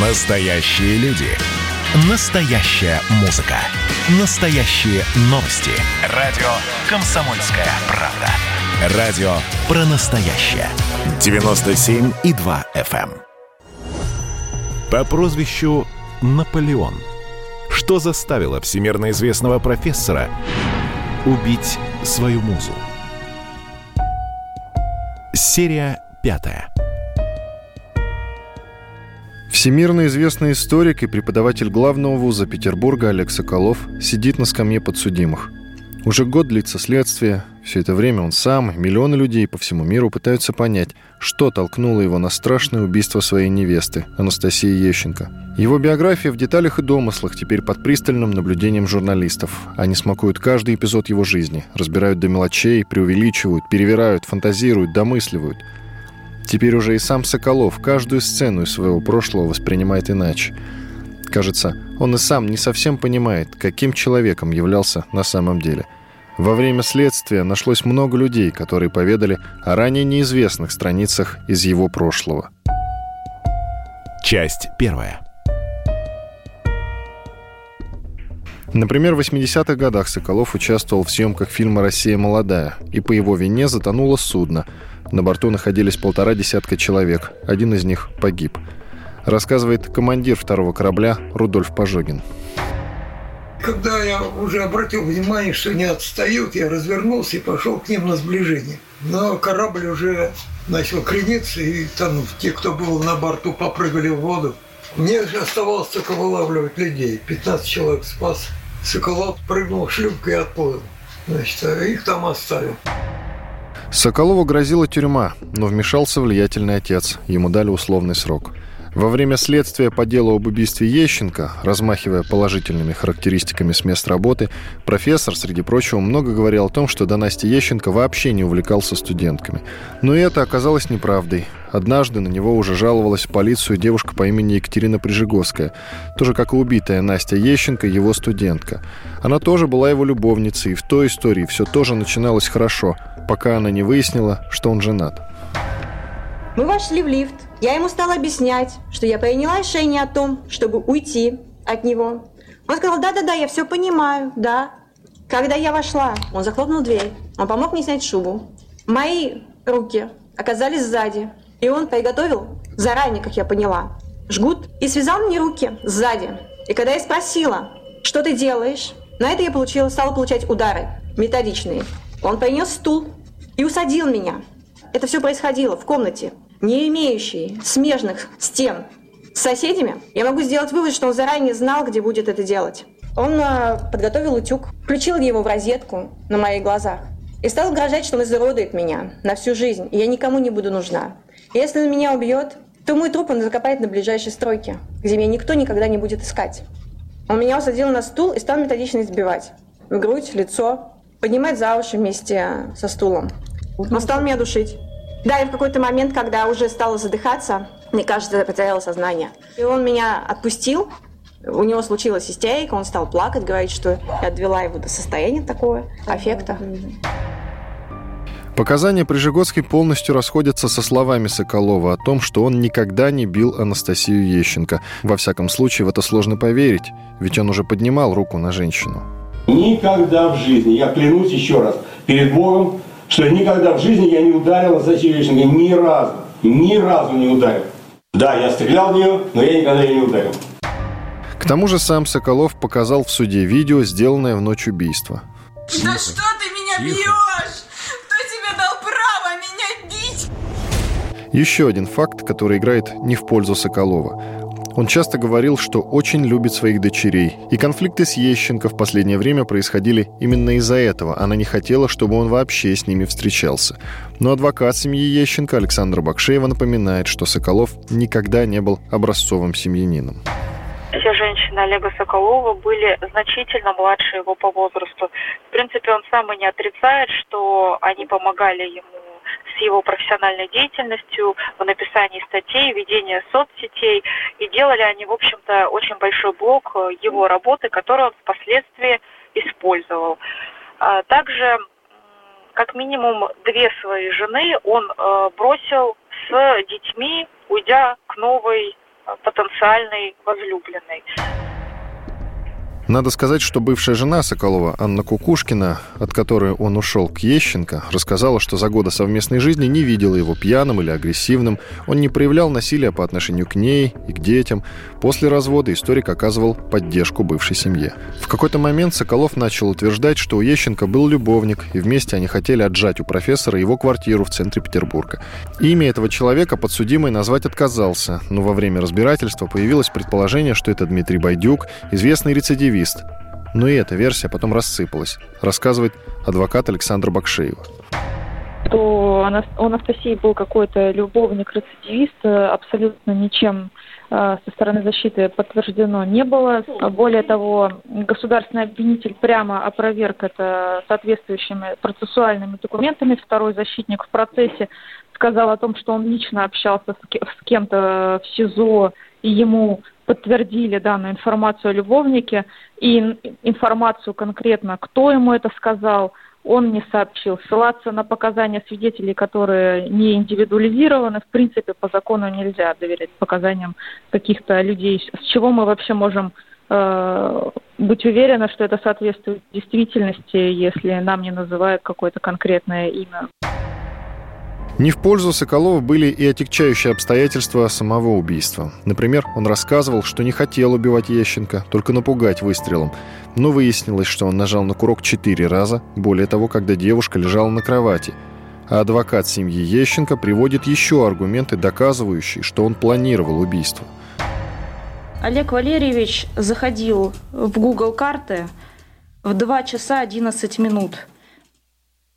Настоящие люди. Настоящая музыка. Настоящие новости. Радио «Комсомольская правда». Радио про настоящее. 97,2 FM. эм. По прозвищу Наполеон. Что заставило всемирно известного профессора убить свою музу? Серия пятая. Всемирно известный историк и преподаватель главного вуза Петербурга Олег Соколов сидит на скамье подсудимых. Уже год длится следствие. Все это время он сам миллионы людей по всему миру пытаются понять, что толкнуло его на страшное убийство своей невесты, Анастасии Ещенко. Его биография в деталях и домыслах теперь под пристальным наблюдением журналистов. Они смакуют каждый эпизод его жизни, разбирают до мелочей, преувеличивают, перевирают, фантазируют, домысливают – Теперь уже и сам Соколов каждую сцену из своего прошлого воспринимает иначе. Кажется, он и сам не совсем понимает, каким человеком являлся на самом деле. Во время следствия нашлось много людей, которые поведали о ранее неизвестных страницах из его прошлого. Часть первая. Например, в 80-х годах Соколов участвовал в съемках фильма «Россия молодая», и по его вине затонуло судно – на борту находились полтора десятка человек. Один из них погиб. Рассказывает командир второго корабля Рудольф Пожогин. Когда я уже обратил внимание, что не отстают, я развернулся и пошел к ним на сближение. Но корабль уже начал крениться, и там те, кто был на борту, попрыгали в воду. Мне оставалось только вылавливать людей. 15 человек спас. Соколов прыгнул в шлюпку и отплыл. Значит, а их там оставил. Соколову грозила тюрьма, но вмешался влиятельный отец. Ему дали условный срок. Во время следствия по делу об убийстве Ещенко, размахивая положительными характеристиками с мест работы, профессор, среди прочего, много говорил о том, что до Насти Ещенко вообще не увлекался студентками. Но и это оказалось неправдой. Однажды на него уже жаловалась в полицию девушка по имени Екатерина Прижиговская, тоже как и убитая Настя Ещенко, его студентка. Она тоже была его любовницей, и в той истории все тоже начиналось хорошо, пока она не выяснила, что он женат. Мы вошли в лифт. Я ему стала объяснять, что я приняла решение о том, чтобы уйти от него. Он сказал, да-да-да, я все понимаю, да. Когда я вошла, он захлопнул дверь. Он помог мне снять шубу. Мои руки оказались сзади. И он приготовил заранее, как я поняла, жгут и связал мне руки сзади. И когда я спросила, что ты делаешь, на это я получила, стала получать удары методичные. Он принес стул и усадил меня. Это все происходило в комнате, не имеющей смежных стен с соседями. Я могу сделать вывод, что он заранее знал, где будет это делать. Он э, подготовил утюг, включил его в розетку на моих глазах и стал угрожать, что он изуродует меня на всю жизнь, и я никому не буду нужна. Если он меня убьет, то мой труп он закопает на ближайшей стройке, где меня никто никогда не будет искать. Он меня усадил на стул и стал методично избивать. В грудь, лицо, поднимать за уши вместе со стулом. Он стал меня душить. Да, и в какой-то момент, когда уже стала задыхаться, мне кажется, я потеряла сознание. И он меня отпустил, у него случилась истерика, он стал плакать, говорить, что я отвела его до состояния такого, аффекта. Показания Прижигодской полностью расходятся со словами Соколова о том, что он никогда не бил Анастасию Ещенко. Во всяком случае, в это сложно поверить, ведь он уже поднимал руку на женщину. Никогда в жизни, я клянусь еще раз, перед Богом, что никогда в жизни я не ударил Анастасию Ещенко ни разу. Ни разу не ударил. Да, я стрелял в нее, но я никогда ее не ударил. К тому же сам Соколов показал в суде видео, сделанное в ночь убийства. Да что ты меня бьешь? Еще один факт, который играет не в пользу Соколова. Он часто говорил, что очень любит своих дочерей. И конфликты с Ещенко в последнее время происходили именно из-за этого. Она не хотела, чтобы он вообще с ними встречался. Но адвокат семьи Ещенко Александра Бакшеева напоминает, что Соколов никогда не был образцовым семьянином. Все женщины Олега Соколова были значительно младше его по возрасту. В принципе, он сам и не отрицает, что они помогали ему с его профессиональной деятельностью в написании статей, ведении соцсетей. И делали они, в общем-то, очень большой блок его работы, которую он впоследствии использовал. А также, как минимум, две свои жены он э, бросил с детьми, уйдя к новой потенциальной возлюбленной. Надо сказать, что бывшая жена Соколова, Анна Кукушкина, от которой он ушел к Ещенко, рассказала, что за годы совместной жизни не видела его пьяным или агрессивным. Он не проявлял насилия по отношению к ней и к детям. После развода историк оказывал поддержку бывшей семье. В какой-то момент Соколов начал утверждать, что у Ещенко был любовник, и вместе они хотели отжать у профессора его квартиру в центре Петербурга. Имя этого человека подсудимый назвать отказался, но во время разбирательства появилось предположение, что это Дмитрий Байдюк, известный рецидивист, активист. Но и эта версия потом рассыпалась, рассказывает адвокат Александр Бакшеева что у Анастасии был какой-то любовник-рецидивист, э, абсолютно ничем э, со стороны защиты подтверждено не было. Более того, государственный обвинитель прямо опроверг это соответствующими процессуальными документами. Второй защитник в процессе сказал о том, что он лично общался с кем-то в СИЗО, и ему подтвердили данную информацию о любовнике и информацию конкретно, кто ему это сказал, он не сообщил. Ссылаться на показания свидетелей, которые не индивидуализированы, в принципе, по закону нельзя доверять показаниям каких-то людей. С чего мы вообще можем э, быть уверены, что это соответствует действительности, если нам не называют какое-то конкретное имя? Не в пользу Соколова были и отягчающие обстоятельства самого убийства. Например, он рассказывал, что не хотел убивать Ещенко, только напугать выстрелом. Но выяснилось, что он нажал на курок четыре раза, более того, когда девушка лежала на кровати. А адвокат семьи Ещенко приводит еще аргументы, доказывающие, что он планировал убийство. Олег Валерьевич заходил в Google карты в 2 часа 11 минут –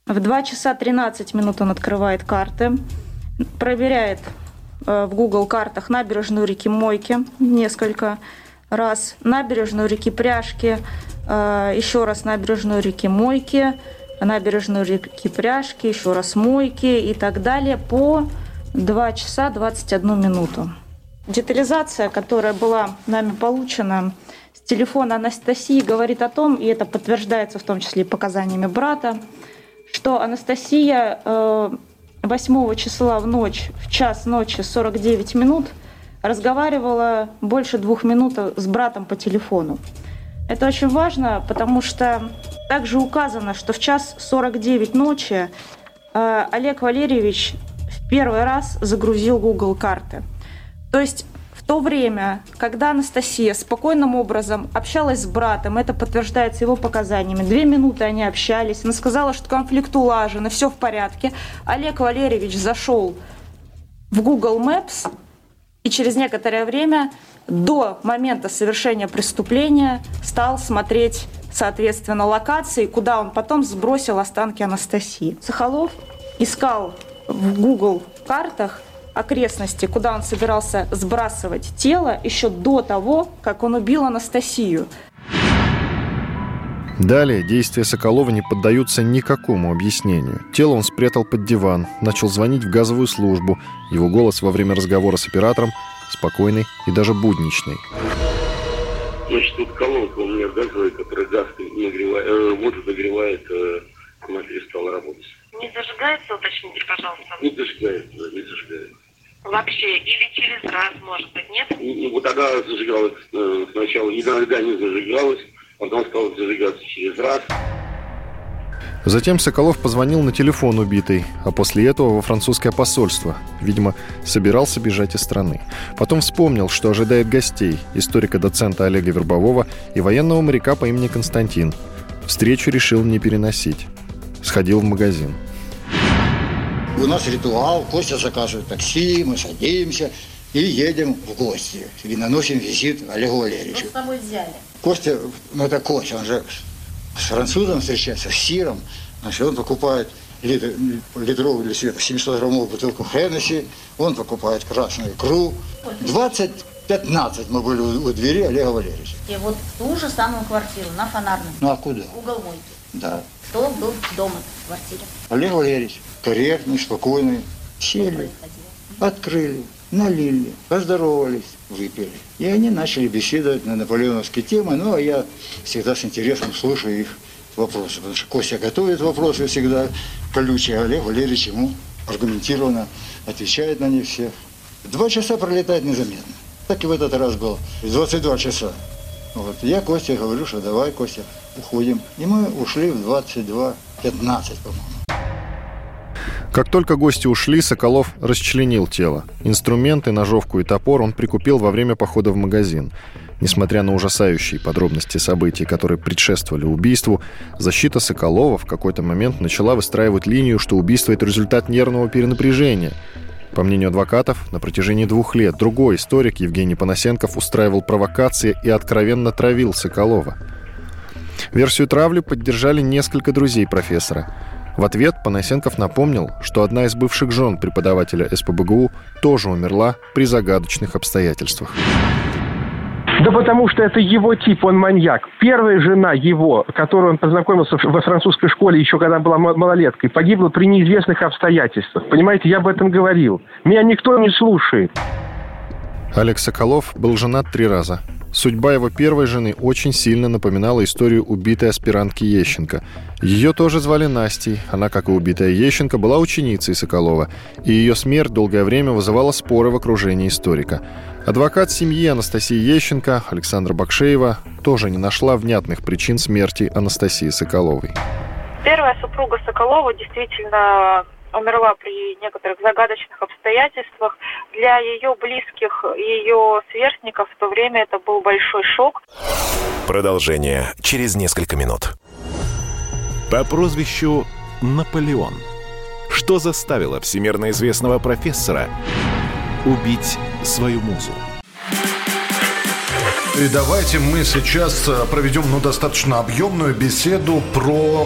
в 2 часа 13 минут он открывает карты, проверяет э, в Google картах набережную реки Мойки несколько раз, набережную реки Пряжки, э, еще раз набережную реки Мойки, набережную реки Пряжки, еще раз Мойки и так далее по 2 часа 21 минуту. Детализация, которая была нами получена с телефона Анастасии, говорит о том, и это подтверждается в том числе показаниями брата, что Анастасия 8 э, числа в ночь, в час ночи 49 минут, разговаривала больше двух минут с братом по телефону. Это очень важно, потому что также указано, что в час 49 ночи э, Олег Валерьевич в первый раз загрузил Google карты. То есть то время, когда Анастасия спокойным образом общалась с братом, это подтверждается его показаниями, две минуты они общались, она сказала, что конфликт улажен, и все в порядке, Олег Валерьевич зашел в Google Maps, и через некоторое время до момента совершения преступления стал смотреть, соответственно, локации, куда он потом сбросил останки Анастасии. Сахалов искал в Google картах окрестности, куда он собирался сбрасывать тело еще до того, как он убил Анастасию. Далее действия Соколова не поддаются никакому объяснению. Тело он спрятал под диван, начал звонить в газовую службу. Его голос во время разговора с оператором спокойный и даже будничный. Значит, тут колонка у меня газовая, которая газ нагревает, э, воду нагревает, э, она перестала работать. Не зажигается, уточните, пожалуйста? Не зажигается, не зажигается. Вообще, или через раз, может быть, нет? Ну, вот тогда зажигалась э, сначала, иногда не зажигалась, потом стала зажигаться через раз. Затем Соколов позвонил на телефон убитой, а после этого во французское посольство. Видимо, собирался бежать из страны. Потом вспомнил, что ожидает гостей, историка-доцента Олега Вербового и военного моряка по имени Константин. Встречу решил не переносить. Сходил в магазин. У нас ритуал, Костя заказывает такси, мы садимся и едем в гости. И наносим визит Олегу Валерьевичу. Что с собой взяли? Костя, ну это Костя, он же с французом встречается, с Сиром. Значит, он покупает литр, литровую света 700-граммовую бутылку Хеннесси, он покупает красную икру. 20 15 мы были у, у двери Олега Валерьевича. И вот в ту же самую квартиру, на Фонарном. Ну а куда? Угол мойки. Да. Кто был дома в квартире? Олег Валерьевич корректный, спокойный. Сели, открыли, налили, поздоровались, выпили. И они начали беседовать на наполеоновские темы, ну а я всегда с интересом слушаю их вопросы, потому что Костя готовит вопросы всегда колючие, а Олег Валерьевич ему аргументированно отвечает на них все. Два часа пролетает незаметно. Так и в этот раз было. 22 часа. Вот. Я Костя говорю, что давай, Костя, уходим. И мы ушли в 22.15, по-моему. Как только гости ушли, Соколов расчленил тело. Инструменты, ножовку и топор он прикупил во время похода в магазин. Несмотря на ужасающие подробности событий, которые предшествовали убийству, защита Соколова в какой-то момент начала выстраивать линию, что убийство – это результат нервного перенапряжения. По мнению адвокатов, на протяжении двух лет другой историк Евгений Панасенков устраивал провокации и откровенно травил Соколова. Версию травли поддержали несколько друзей профессора – в ответ Панасенков напомнил, что одна из бывших жен преподавателя СПБГУ тоже умерла при загадочных обстоятельствах. Да потому что это его тип, он маньяк. Первая жена его, которую он познакомился во французской школе еще когда была малолеткой, погибла при неизвестных обстоятельствах. Понимаете, я об этом говорил. Меня никто не слушает. Олег Соколов был женат три раза. Судьба его первой жены очень сильно напоминала историю убитой аспирантки Ещенко. Ее тоже звали Настей. Она, как и убитая Ещенко, была ученицей Соколова. И ее смерть долгое время вызывала споры в окружении историка. Адвокат семьи Анастасии Ещенко, Александра Бакшеева, тоже не нашла внятных причин смерти Анастасии Соколовой. Первая супруга Соколова действительно умерла при некоторых загадочных обстоятельствах. Для ее близких и ее сверстников в то время это был большой шок. Продолжение через несколько минут. По прозвищу Наполеон. Что заставило всемирно известного профессора убить свою музу? И давайте мы сейчас э, проведем ну, достаточно объемную беседу про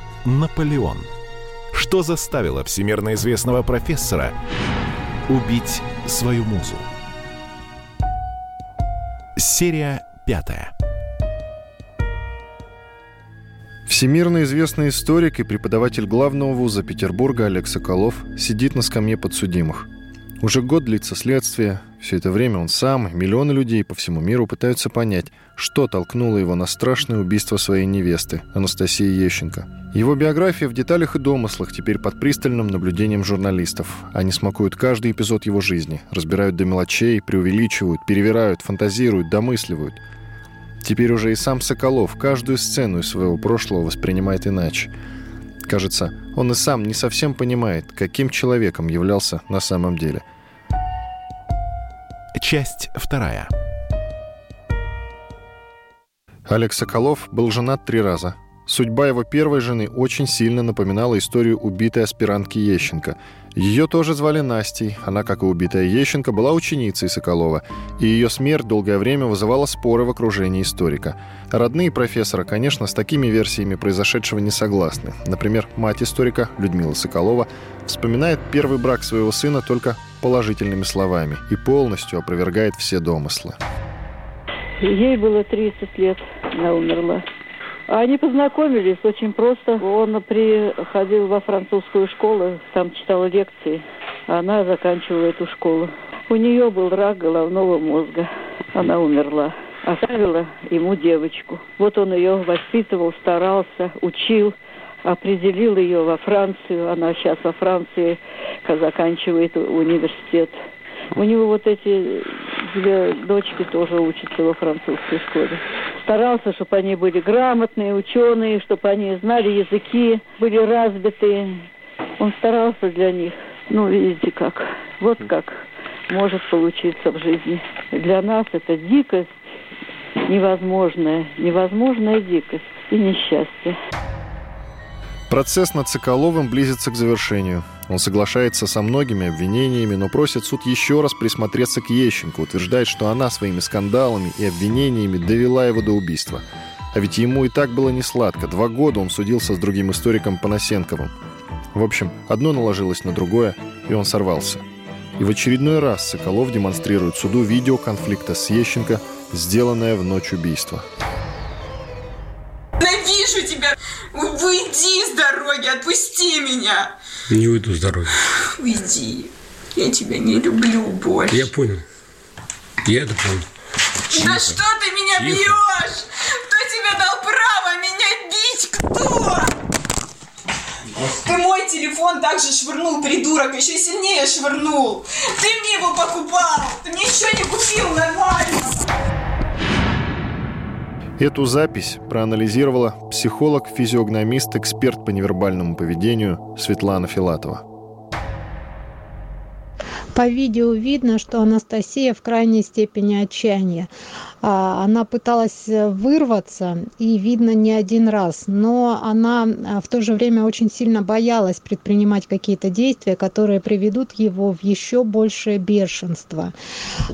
Наполеон. Что заставило всемирно известного профессора убить свою музу? Серия пятая. Всемирно известный историк и преподаватель главного вуза Петербурга Олег Соколов сидит на скамье подсудимых. Уже год длится следствие, все это время он сам миллионы людей по всему миру пытаются понять, что толкнуло его на страшное убийство своей невесты, Анастасии Ещенко. Его биография в деталях и домыслах теперь под пристальным наблюдением журналистов. Они смакуют каждый эпизод его жизни, разбирают до мелочей, преувеличивают, перевирают, фантазируют, домысливают. Теперь уже и сам Соколов каждую сцену из своего прошлого воспринимает иначе. Кажется, он и сам не совсем понимает, каким человеком являлся на самом деле – Часть вторая. Олег Соколов был женат три раза. Судьба его первой жены очень сильно напоминала историю убитой аспирантки Ещенко. Ее тоже звали Настей. Она, как и убитая Ещенко, была ученицей Соколова. И ее смерть долгое время вызывала споры в окружении историка. Родные профессора, конечно, с такими версиями произошедшего не согласны. Например, мать историка, Людмила Соколова, вспоминает первый брак своего сына только положительными словами и полностью опровергает все домыслы. Ей было 30 лет, она умерла. Они познакомились очень просто. Он приходил во французскую школу, там читал лекции. Она заканчивала эту школу. У нее был рак головного мозга. Она умерла. Оставила ему девочку. Вот он ее воспитывал, старался, учил определил ее во Францию. Она сейчас во Франции заканчивает университет. У него вот эти две дочки тоже учатся во французской школе. Старался, чтобы они были грамотные, ученые, чтобы они знали языки, были развитые. Он старался для них. Ну, видите как. Вот как может получиться в жизни. Для нас это дикость невозможная, невозможная дикость и несчастье. Процесс над Соколовым близится к завершению. Он соглашается со многими обвинениями, но просит суд еще раз присмотреться к Ещенко, утверждает, что она своими скандалами и обвинениями довела его до убийства. А ведь ему и так было не сладко. Два года он судился с другим историком Панасенковым. В общем, одно наложилось на другое, и он сорвался. И в очередной раз Соколов демонстрирует суду видео конфликта с Ещенко, сделанное в ночь убийства. Ненавижу! Уйди с дороги, отпусти меня! Не уйду с дороги. Уйди. Я тебя не люблю больше. Я понял. Я это понял. Да что ты меня Тихо. бьешь? Кто тебе дал право меня бить? Кто? Ты мой телефон также швырнул, придурок, еще сильнее швырнул. Ты мне его покупал, ты мне ничего не купил нормально. Эту запись проанализировала психолог, физиогномист, эксперт по невербальному поведению Светлана Филатова. По видео видно, что Анастасия в крайней степени отчаяния. А, Она пыталась э, вырваться, и видно не один раз, но она а, в то же время очень сильно боялась предпринимать какие-то действия, которые приведут его в еще большее бешенство.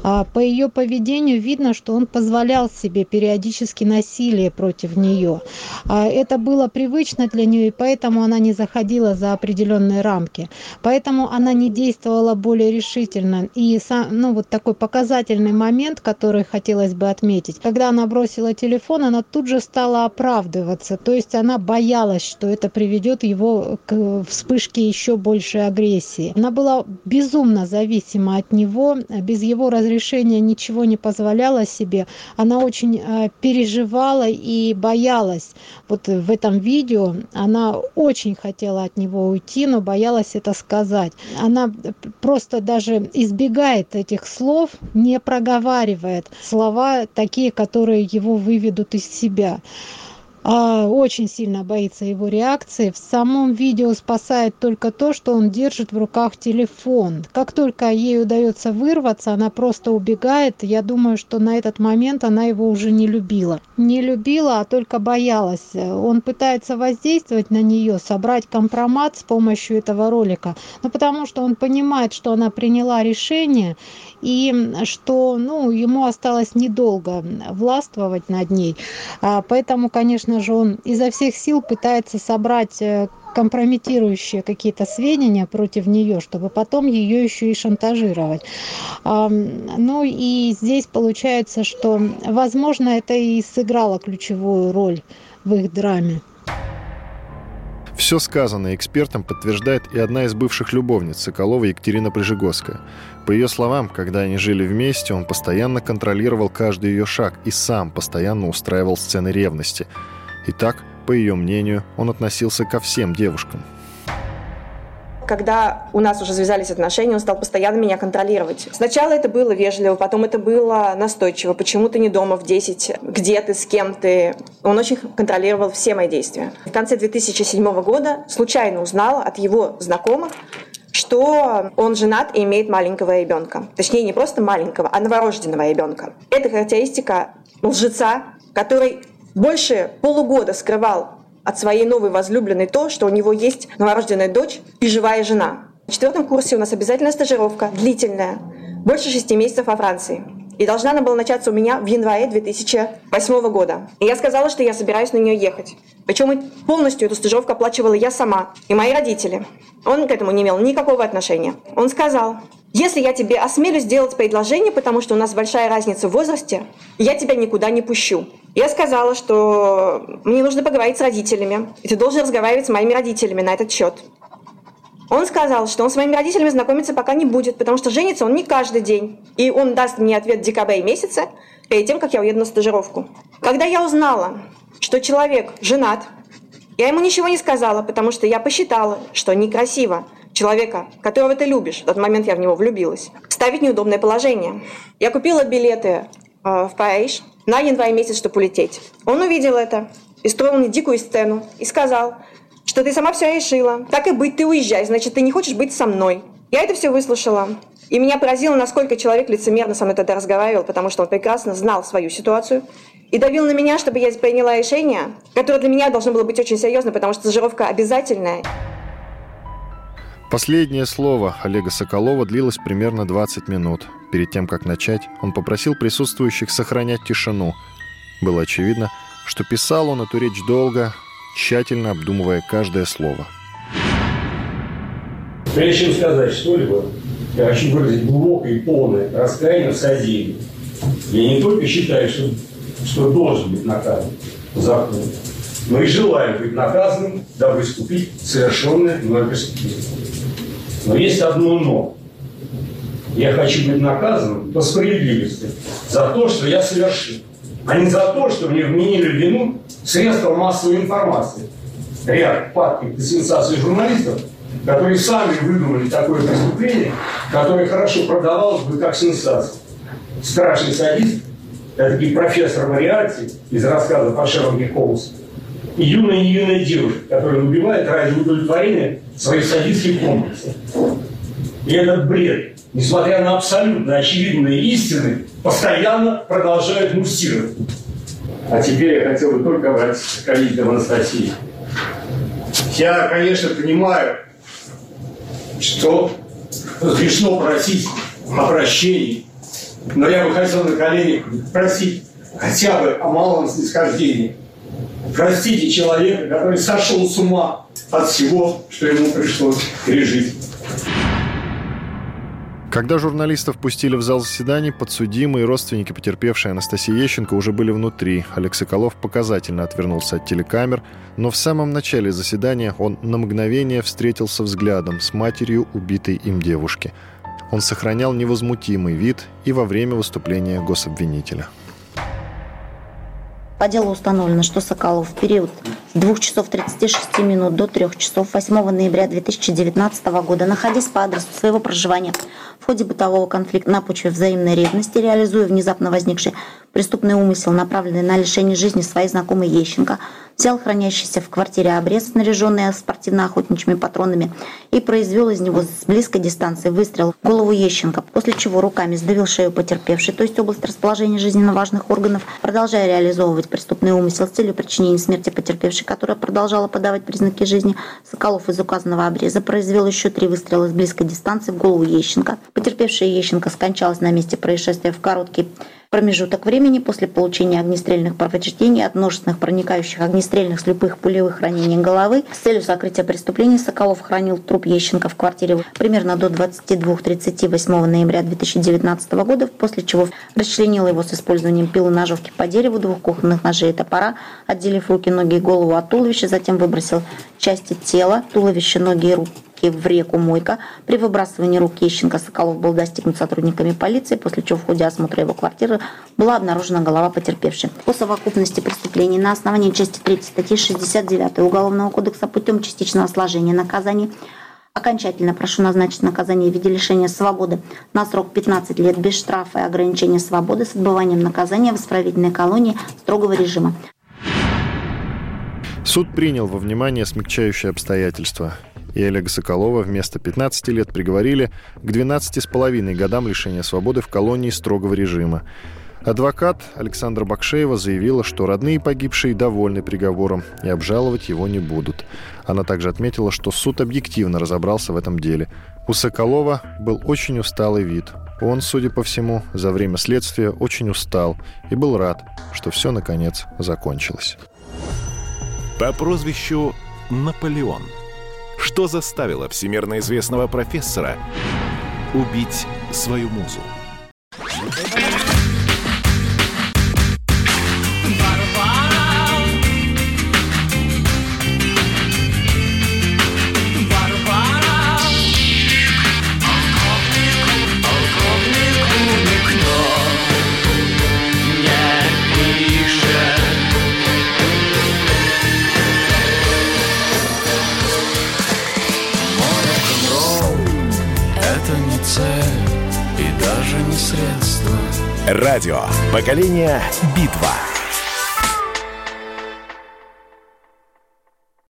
А, По ее поведению видно, что он позволял себе периодически насилие против нее. Это было привычно для нее, и поэтому она не заходила за определенные рамки. Поэтому она не действовала более решительно. И сам, ну, вот такой показательный момент, который хотелось бы отметить. Когда она бросила телефон, она тут же стала оправдываться. То есть она боялась, что это приведет его к вспышке еще большей агрессии. Она была безумно зависима от него, без его разрешения ничего не позволяла себе. Она очень э, переживала и боялась. Вот в этом видео она очень хотела от него уйти, но боялась это сказать. Она просто даже избегает этих слов, не проговаривает слова такие, которые его выведут из себя. А, Очень сильно боится его реакции. В самом видео спасает только то, что он держит в руках телефон. Как только ей удается вырваться, она просто убегает. Я думаю, что на этот момент она его уже не любила. Не любила, а только боялась. Он пытается воздействовать на нее, собрать компромат с помощью этого ролика. Но потому что он понимает, что она приняла решение и что ну, ему осталось недолго властвовать над ней. А, Поэтому, конечно же, он изо всех сил пытается собрать э, компрометирующие какие-то сведения против нее, чтобы потом ее еще и шантажировать. Ну и здесь получается, что, возможно, это и сыграло ключевую роль в их драме. Все сказанное экспертом подтверждает и одна из бывших любовниц Соколова Екатерина Прижигоская. По ее словам, когда они жили вместе, он постоянно контролировал каждый ее шаг и сам постоянно устраивал сцены ревности. И так, по ее мнению, он относился ко всем девушкам. Когда у нас уже завязались отношения, он стал постоянно меня контролировать. Сначала это было вежливо, потом это было настойчиво. Почему ты не дома в 10? Где ты, с кем ты? Он очень контролировал все мои действия. В конце 2007 года случайно узнала от его знакомых, что он женат и имеет маленького ребенка. Точнее, не просто маленького, а новорожденного ребенка. Это характеристика лжеца, который больше полугода скрывал от своей новой возлюбленной то, что у него есть новорожденная дочь и живая жена. В четвертом курсе у нас обязательная стажировка, длительная, больше шести месяцев во Франции. И должна она была начаться у меня в январе 2008 года. И я сказала, что я собираюсь на нее ехать. Причем полностью эту стажировку оплачивала я сама и мои родители. Он к этому не имел никакого отношения. Он сказал, если я тебе осмелюсь сделать предложение, потому что у нас большая разница в возрасте, я тебя никуда не пущу. Я сказала, что мне нужно поговорить с родителями, и ты должен разговаривать с моими родителями на этот счет. Он сказал, что он с моими родителями знакомиться пока не будет, потому что женится он не каждый день. И он даст мне ответ в декабре месяце, перед тем, как я уеду на стажировку. Когда я узнала, что человек женат, я ему ничего не сказала, потому что я посчитала, что некрасиво человека, которого ты любишь, в тот момент я в него влюбилась, ставить неудобное положение. Я купила билеты э, в Париж на январь месяц, чтобы улететь. Он увидел это и строил мне дикую сцену и сказал, что ты сама все решила. Так и быть, ты уезжай, значит, ты не хочешь быть со мной. Я это все выслушала. И меня поразило, насколько человек лицемерно со мной тогда разговаривал, потому что он прекрасно знал свою ситуацию и давил на меня, чтобы я приняла решение, которое для меня должно было быть очень серьезно, потому что стажировка обязательная. Последнее слово Олега Соколова длилось примерно 20 минут. Перед тем, как начать, он попросил присутствующих сохранять тишину. Было очевидно, что писал он эту речь долго, тщательно обдумывая каждое слово. Прежде чем сказать что-либо, я хочу выразить глубокое и полное раскаяние в содеянном. Я не только считаю, что, что должен быть наказан законом, но и желаю быть наказанным, дабы искупить совершенное мной. Но есть одно «но». Я хочу быть наказанным по справедливости за то, что я совершил, а не за то, что мне вменили вину средства массовой информации. Ряд падких до сенсации журналистов, которые сами выдумали такое преступление, которое хорошо продавалось бы как сенсация. Страшный садист, это профессор Мариарти из рассказа по Шерлоке Холмсу, и юная и юная девушка, которая убивает ради удовлетворения своих садистских комплексов. И этот бред, несмотря на абсолютно очевидные истины, постоянно продолжают муссировать. А теперь я хотел бы только обратиться к родителям Анастасии. Я, конечно, понимаю, что смешно просить о прощении, но я бы хотел на коленях просить хотя бы о малом снисхождении. Простите человека, который сошел с ума от всего, что ему пришлось пережить. Когда журналистов пустили в зал заседаний, подсудимые и родственники потерпевшей Анастасии Ещенко уже были внутри. Олег Соколов показательно отвернулся от телекамер, но в самом начале заседания он на мгновение встретился взглядом с матерью убитой им девушки. Он сохранял невозмутимый вид и во время выступления гособвинителя. По делу установлено, что Соколов в период с 2 часов 36 минут до 3 часов 8 ноября 2019 года, находясь по адресу своего проживания в ходе бытового конфликта на почве взаимной ревности, реализуя внезапно возникший преступный умысел, направленный на лишение жизни своей знакомой Ещенко, взял хранящийся в квартире обрез, снаряженный спортивно-охотничьими патронами, и произвел из него с близкой дистанции выстрел в голову Ещенко, после чего руками сдавил шею потерпевшей, то есть область расположения жизненно важных органов, продолжая реализовывать преступный умысел с целью причинения смерти потерпевшей, которая продолжала подавать признаки жизни. Соколов из указанного обреза произвел еще три выстрела с близкой дистанции в голову Ещенко. Потерпевшая Ещенко скончалась на месте происшествия в короткий промежуток времени после получения огнестрельных повреждений от множественных проникающих огнестрельных слепых пулевых ранений головы. С целью сокрытия преступления Соколов хранил труп Ещенко в квартире примерно до 22.30 8 ноября 2019 года, после чего расчленил его с использованием пилы ножовки по дереву, двух кухонных ножей и топора, отделив руки, ноги и голову от туловища, затем выбросил части тела, туловище, ноги и руки в реку Мойка. При выбрасывании рук Ещенко Соколов был достигнут сотрудниками полиции, после чего в ходе осмотра его квартиры была обнаружена голова потерпевшей. По совокупности преступлений на основании части 3 статьи 69 Уголовного кодекса путем частичного сложения наказаний Окончательно прошу назначить наказание в виде лишения свободы на срок 15 лет без штрафа и ограничения свободы с отбыванием наказания в исправительной колонии строгого режима. Суд принял во внимание смягчающие обстоятельства и Олега Соколова вместо 15 лет приговорили к 12,5 годам лишения свободы в колонии строгого режима. Адвокат Александра Бакшеева заявила, что родные погибшие довольны приговором и обжаловать его не будут. Она также отметила, что суд объективно разобрался в этом деле. У Соколова был очень усталый вид. Он, судя по всему, за время следствия очень устал и был рад, что все, наконец, закончилось. По прозвищу Наполеон – что заставило всемирно известного профессора убить свою музу? Радио. Поколение. Битва.